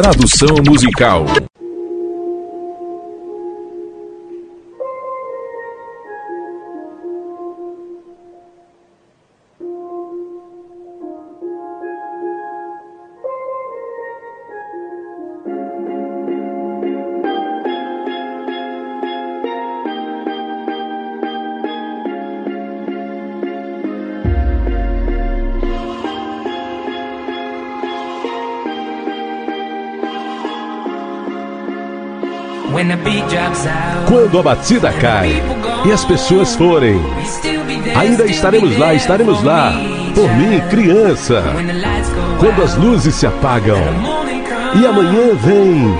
Tradução musical. Quando a batida cai e as pessoas forem, ainda estaremos lá, estaremos lá. Por mim, criança. Quando as luzes se apagam e amanhã vem,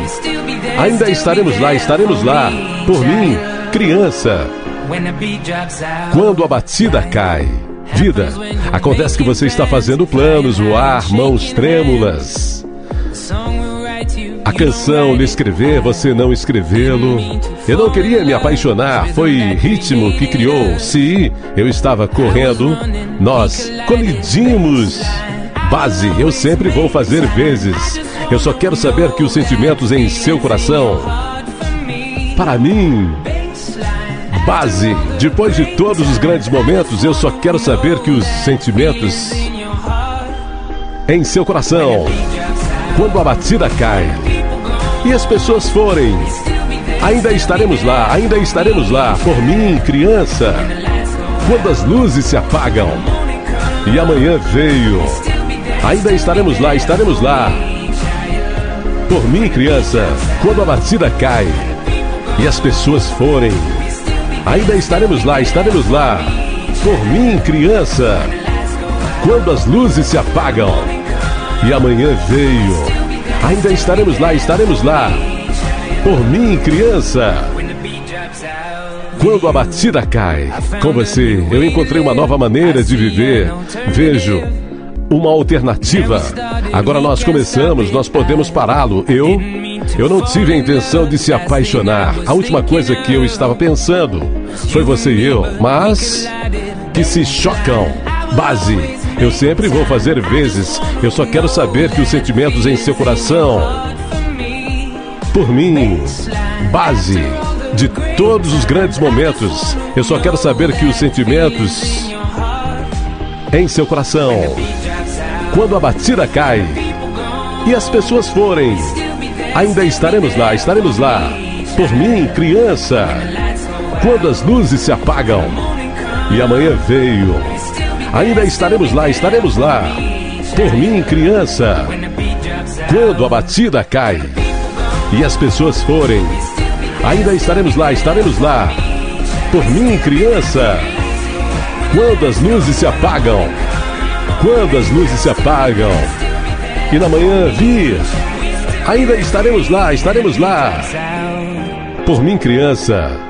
ainda estaremos lá, estaremos lá. Por mim, criança. Quando a batida cai, vida, acontece que você está fazendo planos, voar, mãos trêmulas. A canção lhe escrever, você não escrevê-lo. Eu não queria me apaixonar, foi ritmo que criou. Se eu estava correndo, nós colidimos. Base, eu sempre vou fazer vezes. Eu só quero saber que os sentimentos em seu coração. Para mim, base, depois de todos os grandes momentos, eu só quero saber que os sentimentos em seu coração. Quando a batida cai, e as pessoas forem. Ainda estaremos lá, ainda estaremos lá, por mim, criança. Quando as luzes se apagam e amanhã veio, ainda estaremos lá, estaremos lá. Por mim, criança, quando a batida cai e as pessoas forem, ainda estaremos lá, estaremos lá. Por mim, criança, quando as luzes se apagam e amanhã veio Ainda estaremos lá, estaremos lá. Por mim, criança. Quando a batida cai, com você, eu encontrei uma nova maneira de viver. Vejo uma alternativa. Agora nós começamos, nós podemos pará-lo. Eu eu não tive a intenção de se apaixonar. A última coisa que eu estava pensando foi você e eu, mas que se chocam. Base, eu sempre vou fazer vezes. Eu só quero saber que os sentimentos em seu coração. Por mim, base de todos os grandes momentos. Eu só quero saber que os sentimentos em seu coração. Quando a batida cai e as pessoas forem, ainda estaremos lá, estaremos lá. Por mim, criança. Quando as luzes se apagam e amanhã veio Ainda estaremos lá, estaremos lá. Por mim, criança. Quando a batida cai e as pessoas forem, ainda estaremos lá, estaremos lá. Por mim, criança. Quando as luzes se apagam, quando as luzes se apagam e na manhã vir, ainda estaremos lá, estaremos lá. Por mim, criança.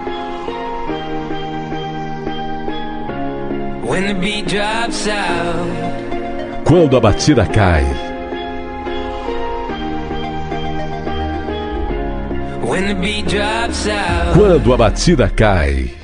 Quando a batida cai. Quando a batida cai.